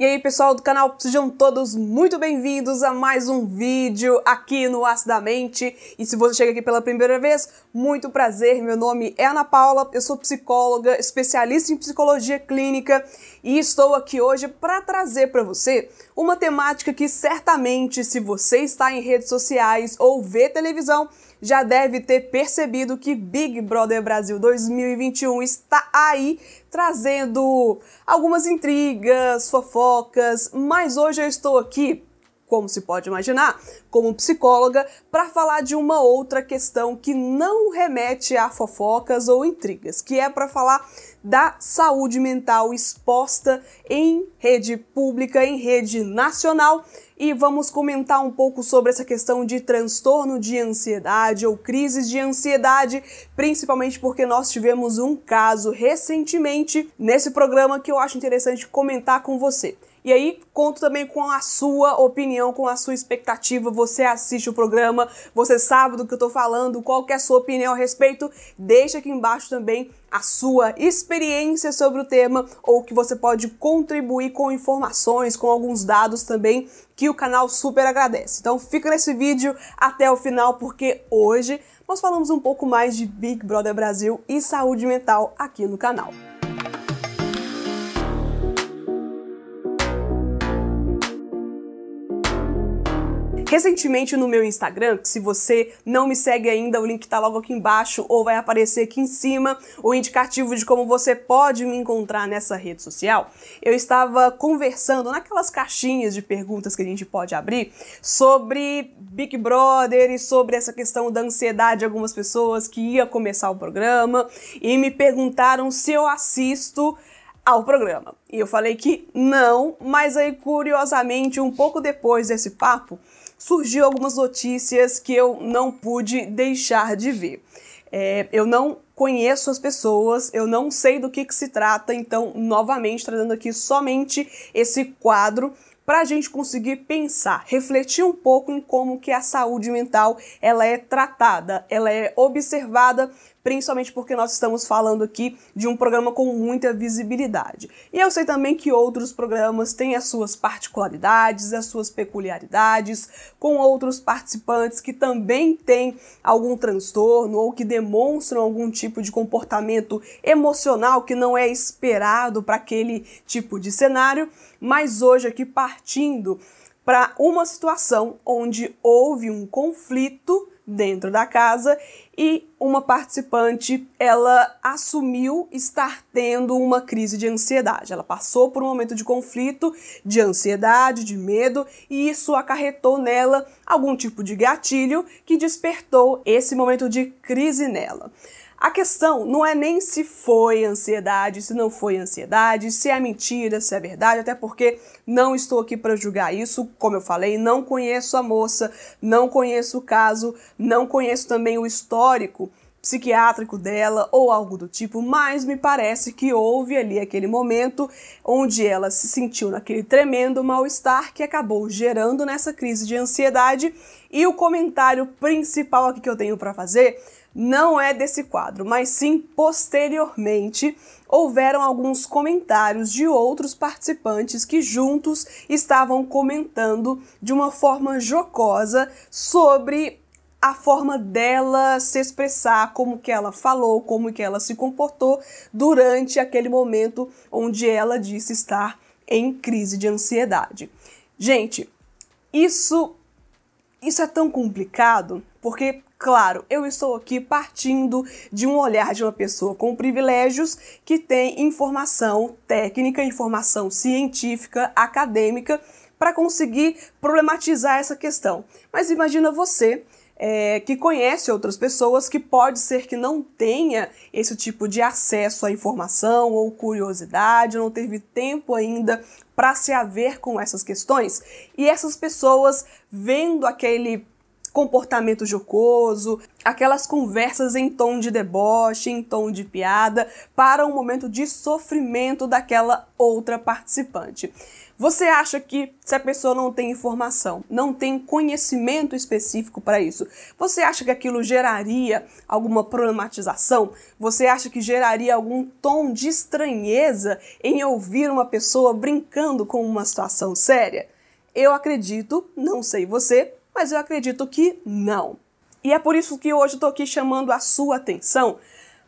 E aí, pessoal do canal, sejam todos muito bem-vindos a mais um vídeo aqui no Acidamente. E se você chega aqui pela primeira vez, muito prazer. Meu nome é Ana Paula, eu sou psicóloga, especialista em psicologia clínica e estou aqui hoje para trazer para você uma temática que certamente, se você está em redes sociais ou vê televisão, já deve ter percebido que Big Brother Brasil 2021 está aí trazendo algumas intrigas, fofocas, mas hoje eu estou aqui como se pode imaginar, como psicóloga, para falar de uma outra questão que não remete a fofocas ou intrigas, que é para falar da saúde mental exposta em rede pública, em rede nacional. E vamos comentar um pouco sobre essa questão de transtorno de ansiedade ou crises de ansiedade, principalmente porque nós tivemos um caso recentemente nesse programa que eu acho interessante comentar com você. E aí, conto também com a sua opinião, com a sua expectativa. Você assiste o programa, você sabe do que eu tô falando, qual é a sua opinião a respeito. Deixa aqui embaixo também a sua experiência sobre o tema ou que você pode contribuir com informações, com alguns dados também que o canal super agradece. Então fica nesse vídeo até o final porque hoje nós falamos um pouco mais de Big Brother Brasil e saúde mental aqui no canal. Recentemente no meu Instagram, que se você não me segue ainda, o link tá logo aqui embaixo ou vai aparecer aqui em cima, o indicativo de como você pode me encontrar nessa rede social. Eu estava conversando naquelas caixinhas de perguntas que a gente pode abrir sobre Big Brother e sobre essa questão da ansiedade de algumas pessoas que ia começar o programa e me perguntaram se eu assisto ao programa. E eu falei que não, mas aí curiosamente, um pouco depois desse papo, surgiu algumas notícias que eu não pude deixar de ver. É, eu não conheço as pessoas, eu não sei do que, que se trata, então, novamente, trazendo aqui somente esse quadro para a gente conseguir pensar, refletir um pouco em como que a saúde mental ela é tratada, ela é observada principalmente porque nós estamos falando aqui de um programa com muita visibilidade. E eu sei também que outros programas têm as suas particularidades, as suas peculiaridades, com outros participantes que também têm algum transtorno ou que demonstram algum tipo de comportamento emocional que não é esperado para aquele tipo de cenário, mas hoje aqui partindo para uma situação onde houve um conflito dentro da casa e uma participante ela assumiu estar tendo uma crise de ansiedade. Ela passou por um momento de conflito, de ansiedade, de medo e isso acarretou nela algum tipo de gatilho que despertou esse momento de crise nela. A questão não é nem se foi ansiedade, se não foi ansiedade, se é mentira, se é verdade, até porque não estou aqui para julgar isso, como eu falei, não conheço a moça, não conheço o caso, não conheço também o histórico psiquiátrico dela ou algo do tipo, mas me parece que houve ali aquele momento onde ela se sentiu naquele tremendo mal-estar que acabou gerando nessa crise de ansiedade. E o comentário principal aqui que eu tenho para fazer não é desse quadro, mas sim posteriormente houveram alguns comentários de outros participantes que juntos estavam comentando de uma forma jocosa sobre a forma dela se expressar, como que ela falou, como que ela se comportou durante aquele momento onde ela disse estar em crise de ansiedade. Gente, isso isso é tão complicado porque Claro, eu estou aqui partindo de um olhar de uma pessoa com privilégios que tem informação técnica, informação científica, acadêmica, para conseguir problematizar essa questão. Mas imagina você é, que conhece outras pessoas que pode ser que não tenha esse tipo de acesso à informação ou curiosidade, não teve tempo ainda para se haver com essas questões, e essas pessoas vendo aquele comportamento jocoso, aquelas conversas em tom de deboche, em tom de piada, para um momento de sofrimento daquela outra participante. Você acha que se a pessoa não tem informação, não tem conhecimento específico para isso, você acha que aquilo geraria alguma problematização? Você acha que geraria algum tom de estranheza em ouvir uma pessoa brincando com uma situação séria? Eu acredito, não sei você, mas eu acredito que não. E é por isso que hoje estou aqui chamando a sua atenção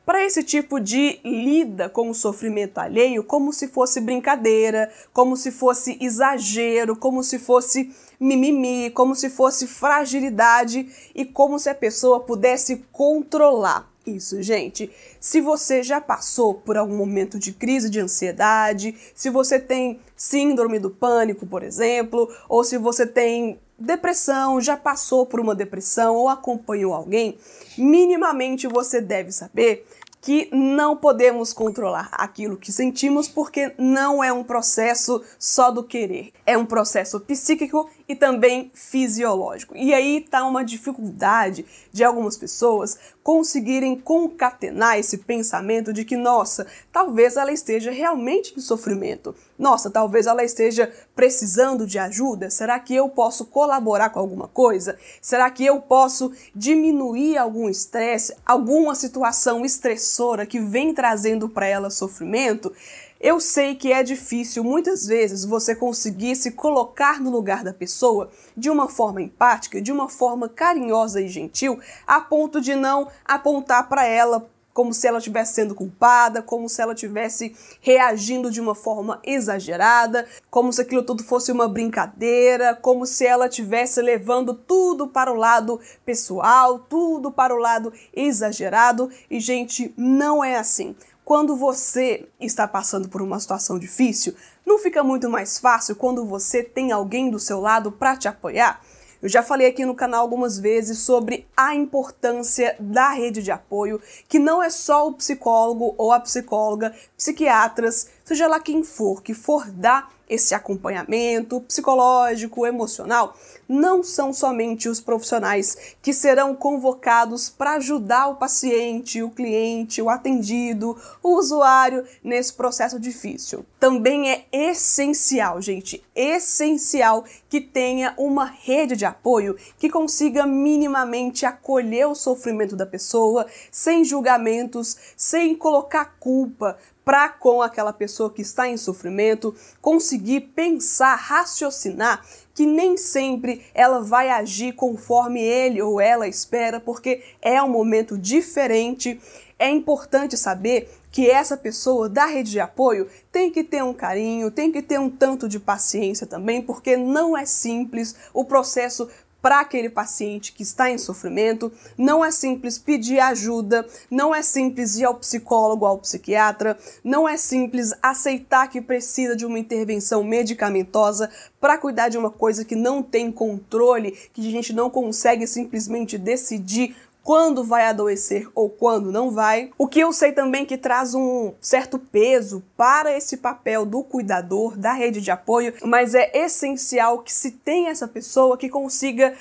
para esse tipo de lida com o sofrimento alheio como se fosse brincadeira, como se fosse exagero, como se fosse mimimi, como se fosse fragilidade e como se a pessoa pudesse controlar isso, gente. Se você já passou por algum momento de crise de ansiedade, se você tem síndrome do pânico, por exemplo, ou se você tem depressão, já passou por uma depressão ou acompanhou alguém, minimamente você deve saber que não podemos controlar aquilo que sentimos porque não é um processo só do querer, é um processo psíquico e também fisiológico. E aí está uma dificuldade de algumas pessoas conseguirem concatenar esse pensamento de que, nossa, talvez ela esteja realmente em sofrimento. Nossa, talvez ela esteja precisando de ajuda. Será que eu posso colaborar com alguma coisa? Será que eu posso diminuir algum estresse, alguma situação estressora que vem trazendo para ela sofrimento? Eu sei que é difícil muitas vezes você conseguir se colocar no lugar da pessoa de uma forma empática, de uma forma carinhosa e gentil, a ponto de não apontar para ela como se ela estivesse sendo culpada, como se ela estivesse reagindo de uma forma exagerada, como se aquilo tudo fosse uma brincadeira, como se ela estivesse levando tudo para o lado pessoal, tudo para o lado exagerado. E, gente, não é assim. Quando você está passando por uma situação difícil, não fica muito mais fácil quando você tem alguém do seu lado para te apoiar? Eu já falei aqui no canal algumas vezes sobre a importância da rede de apoio, que não é só o psicólogo ou a psicóloga, psiquiatras, seja lá quem for, que for dar esse acompanhamento psicológico, emocional, não são somente os profissionais que serão convocados para ajudar o paciente, o cliente, o atendido, o usuário nesse processo difícil. Também é essencial, gente, essencial que tenha uma rede de apoio que consiga minimamente acolher o sofrimento da pessoa sem julgamentos, sem colocar culpa, para com aquela pessoa que está em sofrimento conseguir pensar, raciocinar que nem sempre ela vai agir conforme ele ou ela espera, porque é um momento diferente. É importante saber que essa pessoa da rede de apoio tem que ter um carinho, tem que ter um tanto de paciência também, porque não é simples o processo para aquele paciente que está em sofrimento. Não é simples pedir ajuda, não é simples ir ao psicólogo, ao psiquiatra, não é simples aceitar que precisa de uma intervenção medicamentosa para cuidar de uma coisa que não tem controle, que a gente não consegue simplesmente decidir quando vai adoecer ou quando não vai. O que eu sei também que traz um certo peso para esse papel do cuidador, da rede de apoio, mas é essencial que se tenha essa pessoa que consiga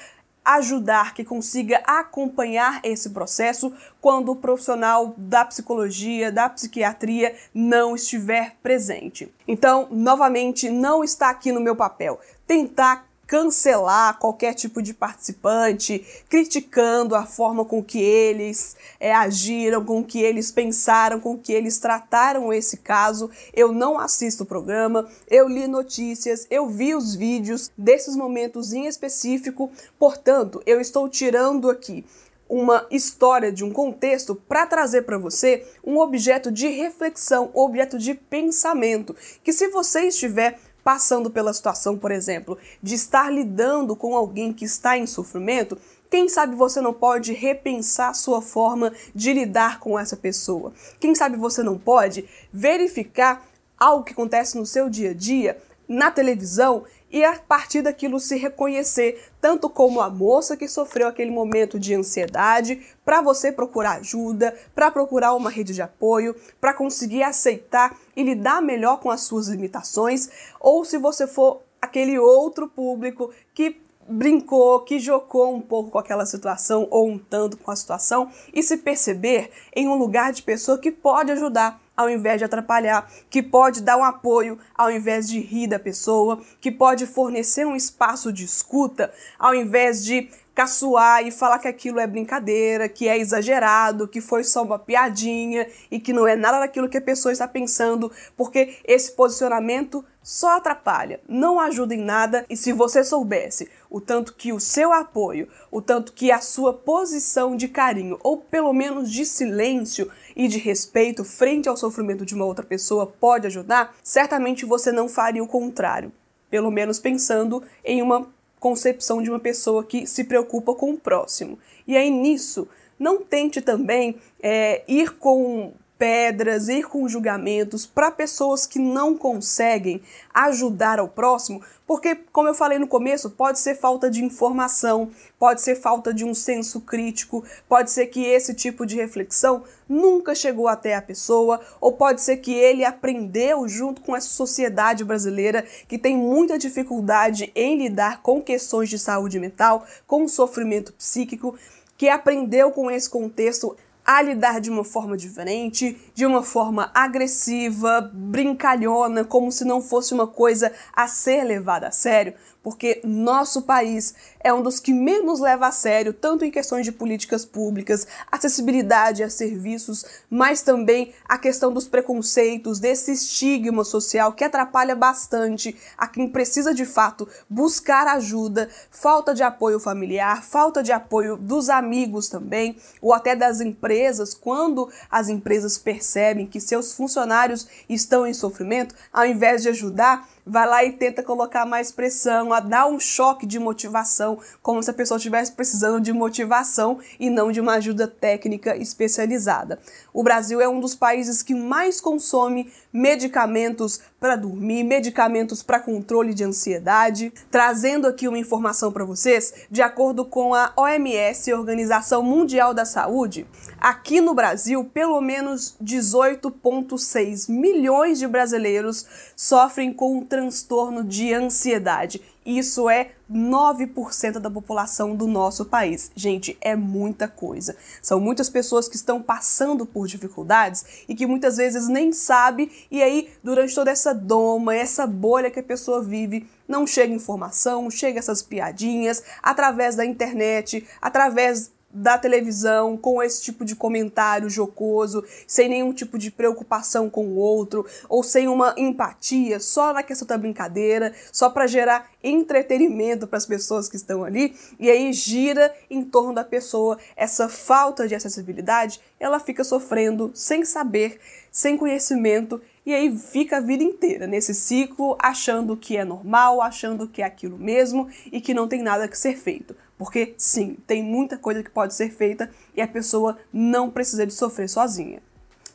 ajudar, que consiga acompanhar esse processo quando o profissional da psicologia, da psiquiatria não estiver presente. Então, novamente, não está aqui no meu papel tentar cancelar qualquer tipo de participante, criticando a forma com que eles é, agiram, com que eles pensaram, com que eles trataram esse caso. Eu não assisto o programa, eu li notícias, eu vi os vídeos desses momentos em específico, portanto, eu estou tirando aqui uma história de um contexto para trazer para você um objeto de reflexão, objeto de pensamento, que se você estiver passando pela situação, por exemplo, de estar lidando com alguém que está em sofrimento, quem sabe você não pode repensar sua forma de lidar com essa pessoa? Quem sabe você não pode verificar algo que acontece no seu dia a dia, na televisão, e a partir daquilo se reconhecer, tanto como a moça que sofreu aquele momento de ansiedade, para você procurar ajuda, para procurar uma rede de apoio, para conseguir aceitar e lidar melhor com as suas limitações, ou se você for aquele outro público que brincou, que jocou um pouco com aquela situação ou um tanto com a situação e se perceber em um lugar de pessoa que pode ajudar ao invés de atrapalhar, que pode dar um apoio ao invés de rir da pessoa, que pode fornecer um espaço de escuta ao invés de caçoar e falar que aquilo é brincadeira, que é exagerado, que foi só uma piadinha e que não é nada daquilo que a pessoa está pensando, porque esse posicionamento só atrapalha, não ajuda em nada. E se você soubesse o tanto que o seu apoio, o tanto que a sua posição de carinho, ou pelo menos de silêncio e de respeito frente ao sofrimento de uma outra pessoa pode ajudar, certamente você não faria o contrário. Pelo menos pensando em uma concepção de uma pessoa que se preocupa com o próximo. E aí nisso, não tente também é, ir com pedras, ir com julgamentos para pessoas que não conseguem ajudar ao próximo, porque, como eu falei no começo, pode ser falta de informação, pode ser falta de um senso crítico, pode ser que esse tipo de reflexão nunca chegou até a pessoa, ou pode ser que ele aprendeu junto com essa sociedade brasileira que tem muita dificuldade em lidar com questões de saúde mental, com sofrimento psíquico, que aprendeu com esse contexto a lidar de uma forma diferente, de uma forma agressiva, brincalhona, como se não fosse uma coisa a ser levada a sério, porque nosso país é um dos que menos leva a sério, tanto em questões de políticas públicas, acessibilidade a serviços, mas também a questão dos preconceitos, desse estigma social que atrapalha bastante a quem precisa de fato buscar ajuda, falta de apoio familiar, falta de apoio dos amigos também, ou até das empresas, quando as empresas percebem que seus funcionários estão em sofrimento, ao invés de ajudar, vai lá e tenta colocar mais pressão, a dar um choque de motivação, como se a pessoa estivesse precisando de motivação e não de uma ajuda técnica especializada. O Brasil é um dos países que mais consome medicamentos para dormir, medicamentos para controle de ansiedade. Trazendo aqui uma informação para vocês, de acordo com a OMS, Organização Mundial da Saúde, aqui no Brasil, pelo menos 18,6 milhões de brasileiros sofrem com transtorno de ansiedade. Isso é 9% da população do nosso país. Gente, é muita coisa. São muitas pessoas que estão passando por dificuldades e que muitas vezes nem sabe e aí durante toda essa doma, essa bolha que a pessoa vive, não chega informação, chega essas piadinhas através da internet, através da televisão com esse tipo de comentário jocoso, sem nenhum tipo de preocupação com o outro, ou sem uma empatia, só na questão da brincadeira, só para gerar entretenimento para as pessoas que estão ali, e aí gira em torno da pessoa essa falta de acessibilidade, ela fica sofrendo sem saber, sem conhecimento e aí fica a vida inteira nesse ciclo achando que é normal, achando que é aquilo mesmo e que não tem nada que ser feito. Porque sim, tem muita coisa que pode ser feita e a pessoa não precisa de sofrer sozinha.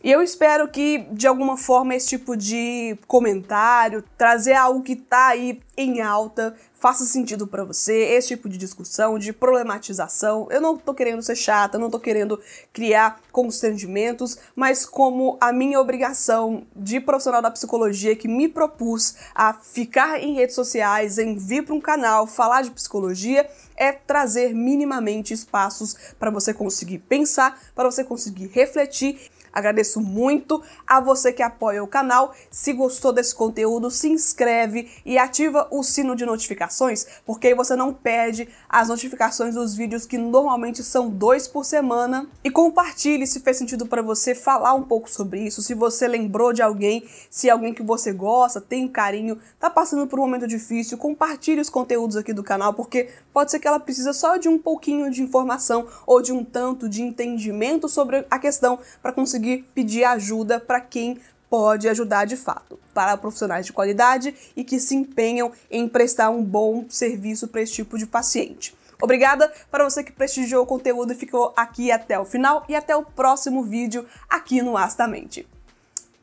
E eu espero que, de alguma forma, esse tipo de comentário, trazer algo que tá aí em alta, faça sentido para você, esse tipo de discussão, de problematização. Eu não tô querendo ser chata, não tô querendo criar constrangimentos, mas como a minha obrigação de profissional da psicologia que me propus a ficar em redes sociais, em vir para um canal, falar de psicologia, é trazer minimamente espaços para você conseguir pensar, para você conseguir refletir Agradeço muito a você que apoia o canal. Se gostou desse conteúdo, se inscreve e ativa o sino de notificações, porque aí você não perde as notificações dos vídeos que normalmente são dois por semana. E compartilhe se fez sentido para você falar um pouco sobre isso, se você lembrou de alguém, se alguém que você gosta, tem carinho, tá passando por um momento difícil, compartilhe os conteúdos aqui do canal, porque pode ser que ela precisa só de um pouquinho de informação ou de um tanto de entendimento sobre a questão para conseguir conseguir pedir ajuda para quem pode ajudar de fato, para profissionais de qualidade e que se empenham em prestar um bom serviço para esse tipo de paciente. Obrigada para você que prestigiou o conteúdo e ficou aqui até o final e até o próximo vídeo aqui no Astamente.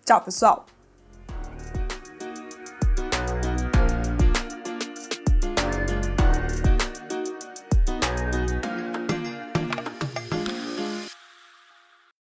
Tchau, pessoal!